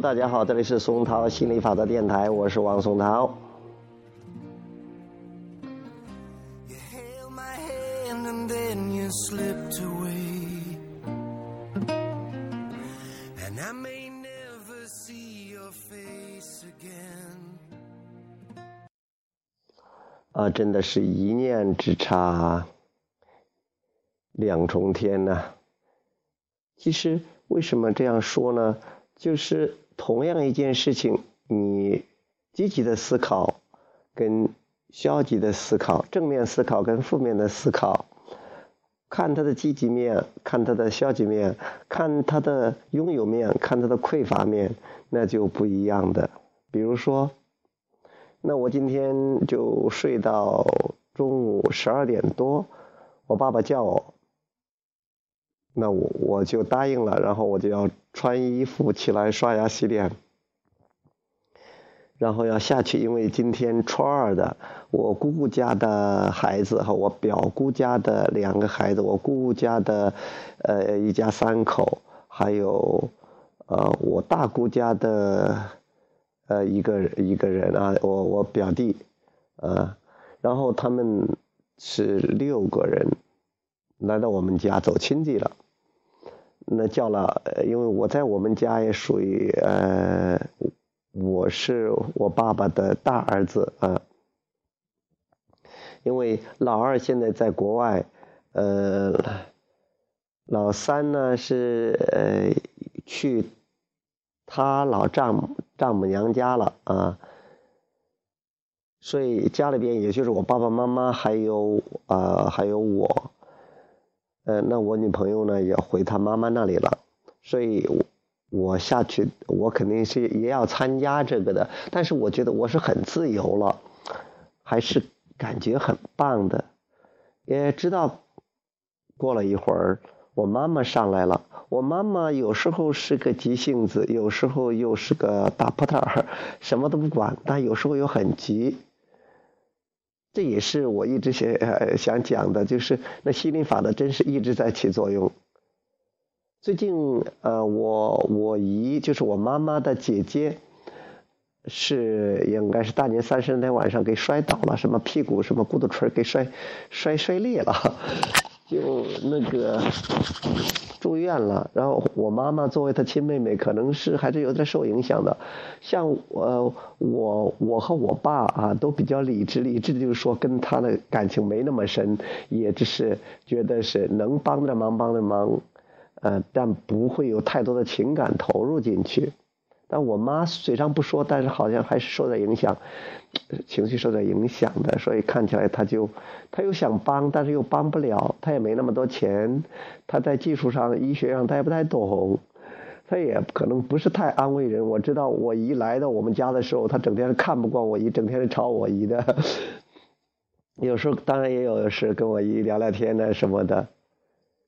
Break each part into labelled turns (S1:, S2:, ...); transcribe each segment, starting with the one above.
S1: 大家好，这里是松涛心理法则电台，我是王松涛。啊，真的是一念之差，两重天呐！其实为什么这样说呢？就是同样一件事情，你积极的思考跟消极的思考，正面思考跟负面的思考，看它的积极面，看它的消极面，看它的拥有面，看它的匮乏面，那就不一样的。比如说，那我今天就睡到中午十二点多，我爸爸叫我。那我我就答应了，然后我就要穿衣服起来刷牙洗脸，然后要下去，因为今天初二的，我姑姑家的孩子和我表姑家的两个孩子，我姑姑家的呃一家三口，还有呃我大姑家的呃一个一个人啊，我我表弟，呃，然后他们是六个人。来到我们家走亲戚了，那叫了，因为我在我们家也属于呃，我是我爸爸的大儿子啊，因为老二现在在国外，呃，老三呢是呃去他老丈母丈母娘家了啊，所以家里边也就是我爸爸妈妈还有啊还有我。呃，那我女朋友呢也回她妈妈那里了，所以，我下去，我肯定是也要参加这个的。但是我觉得我是很自由了，还是感觉很棒的。也知道，过了一会儿，我妈妈上来了。我妈妈有时候是个急性子，有时候又是个大扑腾什么都不管，但有时候又很急。这也是我一直想想讲的，就是那心灵法的真是一直在起作用。最近呃，我我姨就是我妈妈的姐姐，是应该是大年三十那天晚上给摔倒了，什么屁股什么骨头锤给摔摔摔裂了，就那个。住院了，然后我妈妈作为她亲妹妹，可能是还是有点受影响的。像我我我和我爸啊，都比较理智，理智就是说跟他的感情没那么深，也只是觉得是能帮的忙帮的忙，呃，但不会有太多的情感投入进去。但我妈嘴上不说，但是好像还是受点影响，情绪受点影响的，所以看起来她就，她又想帮，但是又帮不了，她也没那么多钱，她在技术上、医学上她也不太懂，她也可能不是太安慰人。我知道我姨来到我们家的时候，她整天是看不惯我姨，整天是吵我姨的，有时候当然也有是跟我姨聊聊天呢什么的。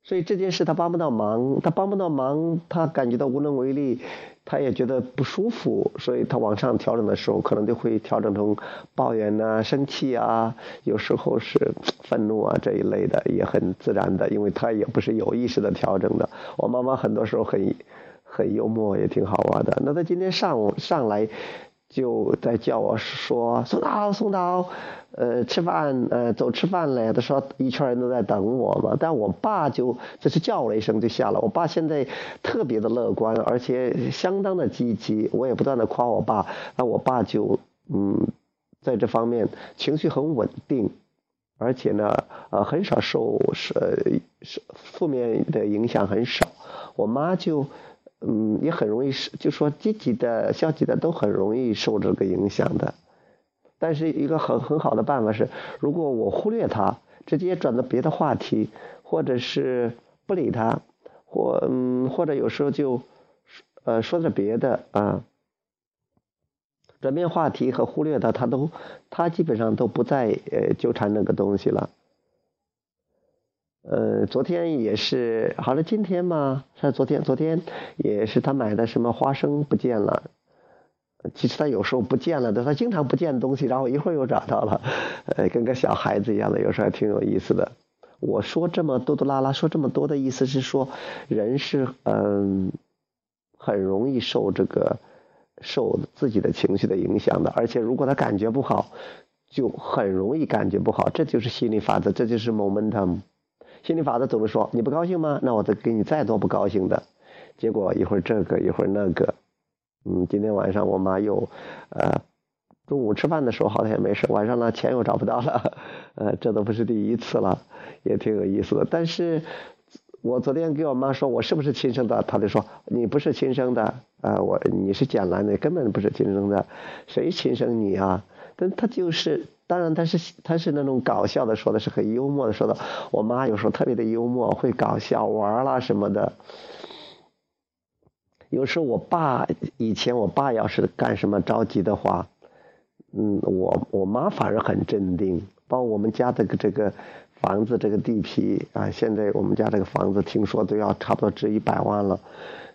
S1: 所以这件事他帮不到忙，他帮不到忙，他感觉到无能为力，他也觉得不舒服，所以他往上调整的时候，可能就会调整成抱怨呐、生气啊，有时候是愤怒啊这一类的，也很自然的，因为他也不是有意识的调整的。我妈妈很多时候很很幽默，也挺好玩的。那他今天上午上来。就在叫我说宋导宋导，呃吃饭呃走吃饭嘞。他说一圈人都在等我嘛。但我爸就就是叫了一声就下了。我爸现在特别的乐观，而且相当的积极。我也不断的夸我爸，那我爸就嗯在这方面情绪很稳定，而且呢呃很少受是是负面的影响很少。我妈就。嗯，也很容易是，就说积极的、消极的都很容易受这个影响的。但是一个很很好的办法是，如果我忽略他，直接转到别的话题，或者是不理他，或嗯，或者有时候就呃说点别的啊，转变话题和忽略他，他都他基本上都不再呃纠缠那个东西了。呃，昨天也是，好了，今天嘛，是昨天，昨天也是他买的什么花生不见了。其实他有时候不见了的，他经常不见东西，然后一会儿又找到了，呃，跟个小孩子一样的，有时候还挺有意思的。我说这么多多拉拉，说这么多的意思是说，人是嗯，很容易受这个受自己的情绪的影响的，而且如果他感觉不好，就很容易感觉不好。这就是心理法则，这就是 momentum。心理法则总是说你不高兴吗？那我再给你再多不高兴的。结果一会儿这个一会儿那个，嗯，今天晚上我妈又，呃，中午吃饭的时候好像也没事，晚上呢钱又找不到了，呃，这都不是第一次了，也挺有意思的。但是，我昨天给我妈说我是不是亲生的，她就说你不是亲生的，啊，我你是捡来的，根本不是亲生的，谁亲生你啊？但他就是，当然他是他是那种搞笑的说的，是很幽默的说的。我妈有时候特别的幽默，会搞笑玩啦什么的。有时候我爸以前我爸要是干什么着急的话，嗯，我我妈反而很镇定。包括我们家的这个房子这个地皮啊，现在我们家这个房子听说都要差不多值一百万了。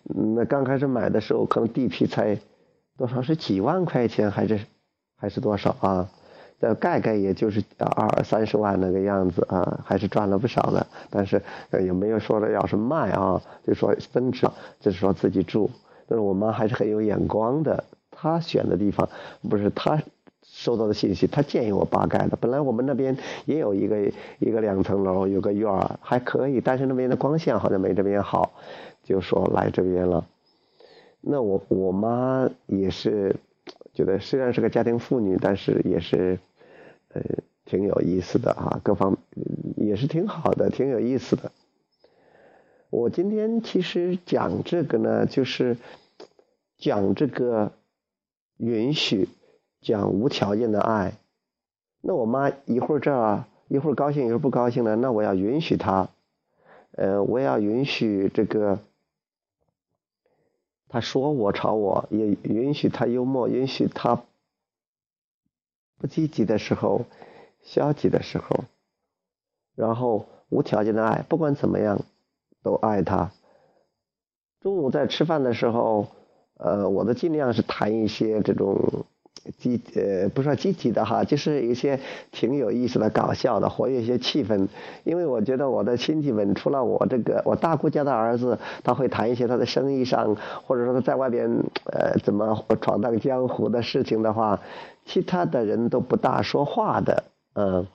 S1: 那刚开始买的时候，可能地皮才多少是几万块钱还是还是多少啊？呃盖盖也就是二三十万那个样子啊，还是赚了不少的。但是也没有说的要是卖啊，就说增值，就是说自己住。但是我妈还是很有眼光的，她选的地方不是她收到的信息，她建议我爸盖的。本来我们那边也有一个一个两层楼，有个院儿还可以，但是那边的光线好像没这边好，就说来这边了。那我我妈也是觉得虽然是个家庭妇女，但是也是。呃，挺有意思的啊，各方也是挺好的，挺有意思的。我今天其实讲这个呢，就是讲这个允许，讲无条件的爱。那我妈一会儿这一会儿高兴一会儿不高兴了，那我要允许她，呃，我要允许这个，她说我吵我，也允许她幽默，允许她。不积极的时候，消极的时候，然后无条件的爱，不管怎么样，都爱他。中午在吃饭的时候，呃，我都尽量是谈一些这种。积呃不说积极的哈，就是一些挺有意思的、搞笑的，活跃一些气氛。因为我觉得我的亲戚们，除了我这个我大姑家的儿子，他会谈一些他的生意上，或者说他在外边呃怎么闯荡江湖的事情的话，其他的人都不大说话的，嗯。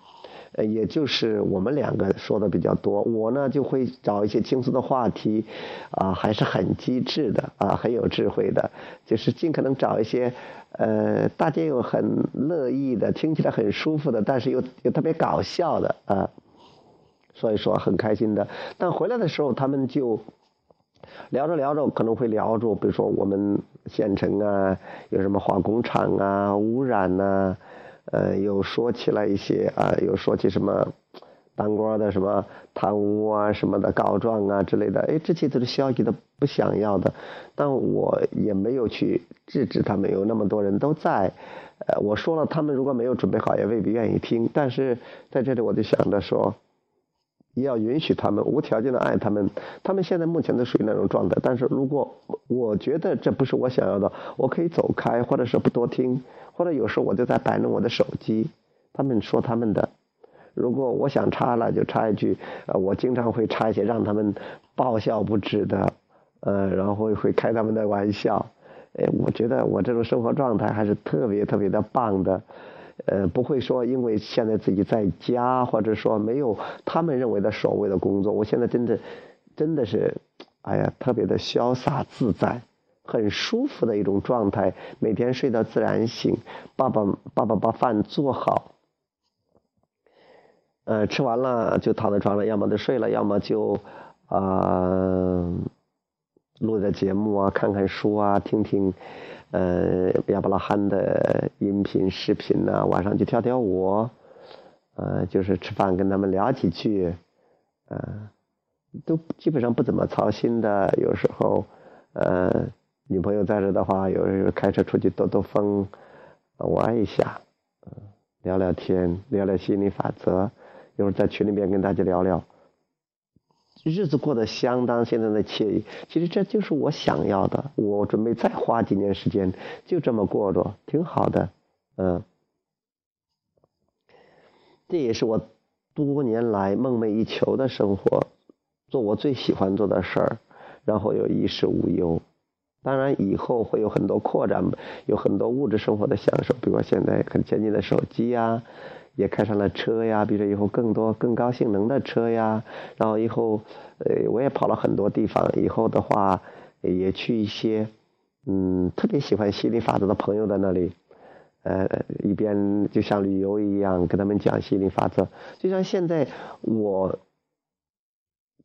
S1: 呃也就是我们两个说的比较多，我呢就会找一些轻松的话题，啊，还是很机智的，啊，很有智慧的，就是尽可能找一些，呃，大家又很乐意的，听起来很舒服的，但是又又特别搞笑的，啊，所以说很开心的。但回来的时候，他们就聊着聊着，可能会聊着，比如说我们县城啊，有什么化工厂啊，污染呐。呃，又说起来一些啊，又说起什么当官的什么贪污啊什么的告状啊之类的，哎，这些都是消极的，不想要的。但我也没有去制止他们，有那么多人都在，呃，我说了，他们如果没有准备好，也未必愿意听。但是在这里，我就想着说，也要允许他们，无条件的爱他们。他们现在目前都属于那种状态。但是如果我觉得这不是我想要的，我可以走开，或者是不多听。或者有时候我就在摆弄我的手机，他们说他们的，如果我想插了就插一句，呃，我经常会插一些让他们爆笑不止的，呃，然后会开他们的玩笑，哎，我觉得我这种生活状态还是特别特别的棒的，呃，不会说因为现在自己在家，或者说没有他们认为的所谓的工作，我现在真的真的是，哎呀，特别的潇洒自在。很舒服的一种状态，每天睡到自然醒，爸爸爸爸把饭做好，呃，吃完了就躺在床上，要么就睡了，要么就啊录点节目啊，看看书啊，听听呃亚伯拉罕的音频视频呐，晚上就跳跳舞，呃，就是吃饭跟他们聊几句，呃，都基本上不怎么操心的，有时候呃。女朋友在这的话，有时候开车出去兜兜风，玩一下，嗯，聊聊天，聊聊心理法则，一会儿在群里面跟大家聊聊，日子过得相当现在的惬意。其实这就是我想要的，我准备再花几年时间，就这么过着，挺好的，嗯。这也是我多年来梦寐以求的生活，做我最喜欢做的事儿，然后又衣食无忧。当然以后会有很多扩展，有很多物质生活的享受，比如现在很先进的手机呀，也开上了车呀，比如说以后更多更高性能的车呀，然后以后呃我也跑了很多地方，以后的话也去一些嗯特别喜欢吸引力法则的朋友的那里。呃，一边就像旅游一样，跟他们讲吸引力法则。就像现在，我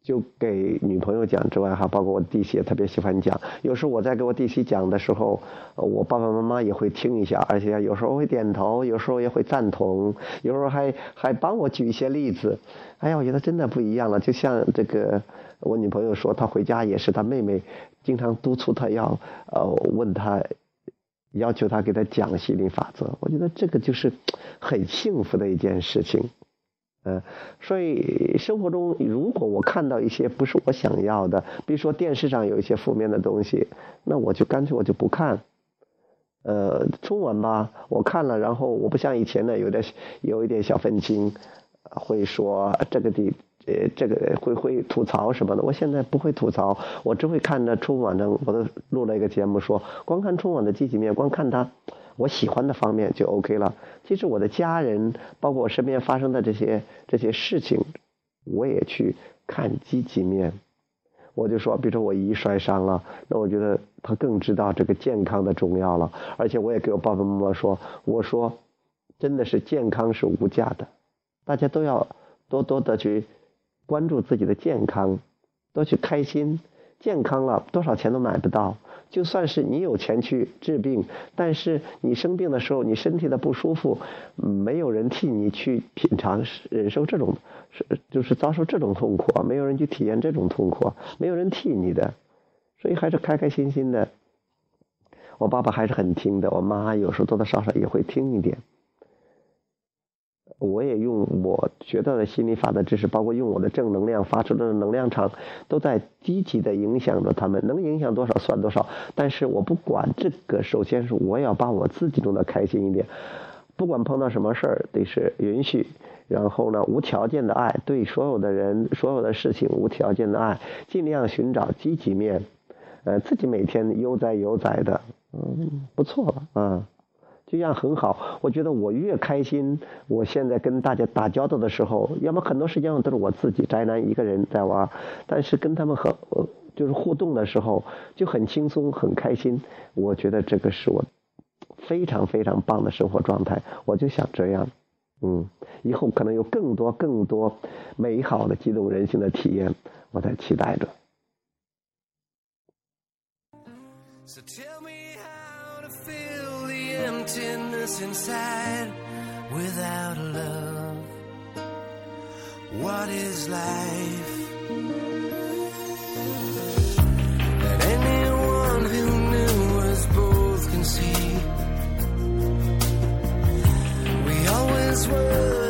S1: 就给女朋友讲之外，哈，包括我弟媳也特别喜欢讲。有时候我在给我弟媳讲的时候，我爸爸妈妈也会听一下，而且有时候会点头，有时候也会赞同，有时候还还帮我举一些例子。哎呀，我觉得真的不一样了。就像这个，我女朋友说，她回家也是她妹妹经常督促她要呃问她。要求她给她讲心理法则，我觉得这个就是很幸福的一件事情，嗯，所以生活中如果我看到一些不是我想要的，比如说电视上有一些负面的东西，那我就干脆我就不看。呃，春晚吧，我看了，然后我不像以前呢，有点有一点小愤青，会说这个地。呃，这个会会吐槽什么的，我现在不会吐槽，我只会看着春晚的，我都录了一个节目，说光看春晚的积极面，光看他我喜欢的方面就 OK 了。其实我的家人，包括我身边发生的这些这些事情，我也去看积极面。我就说，比如说我姨摔伤了，那我觉得他更知道这个健康的重要了。而且我也给我爸爸妈妈说，我说真的是健康是无价的，大家都要多多的去。关注自己的健康，多去开心。健康了多少钱都买不到。就算是你有钱去治病，但是你生病的时候，你身体的不舒服，没有人替你去品尝、忍受这种，是就是遭受这种痛苦，没有人去体验这种痛苦，没有人替你的，所以还是开开心心的。我爸爸还是很听的，我妈有时候多多少少也会听一点。我也用我学到的心理法的知识，包括用我的正能量发出的能量场，都在积极的影响着他们。能影响多少算多少，但是我不管这个。首先是我要把我自己弄得开心一点，不管碰到什么事儿，得是允许。然后呢，无条件的爱，对所有的人、所有的事情无条件的爱，尽量寻找积极面。呃，自己每天悠哉悠哉的，嗯，不错了啊。这样很好，我觉得我越开心，我现在跟大家打交道的时候，要么很多时间都是我自己宅男一个人在玩，但是跟他们和就是互动的时候就很轻松很开心，我觉得这个是我非常非常棒的生活状态，我就想这样，嗯，以后可能有更多更多美好的激动人心的体验，我在期待着。Emptiness inside without love. What is life? And anyone who knew us both can see we always were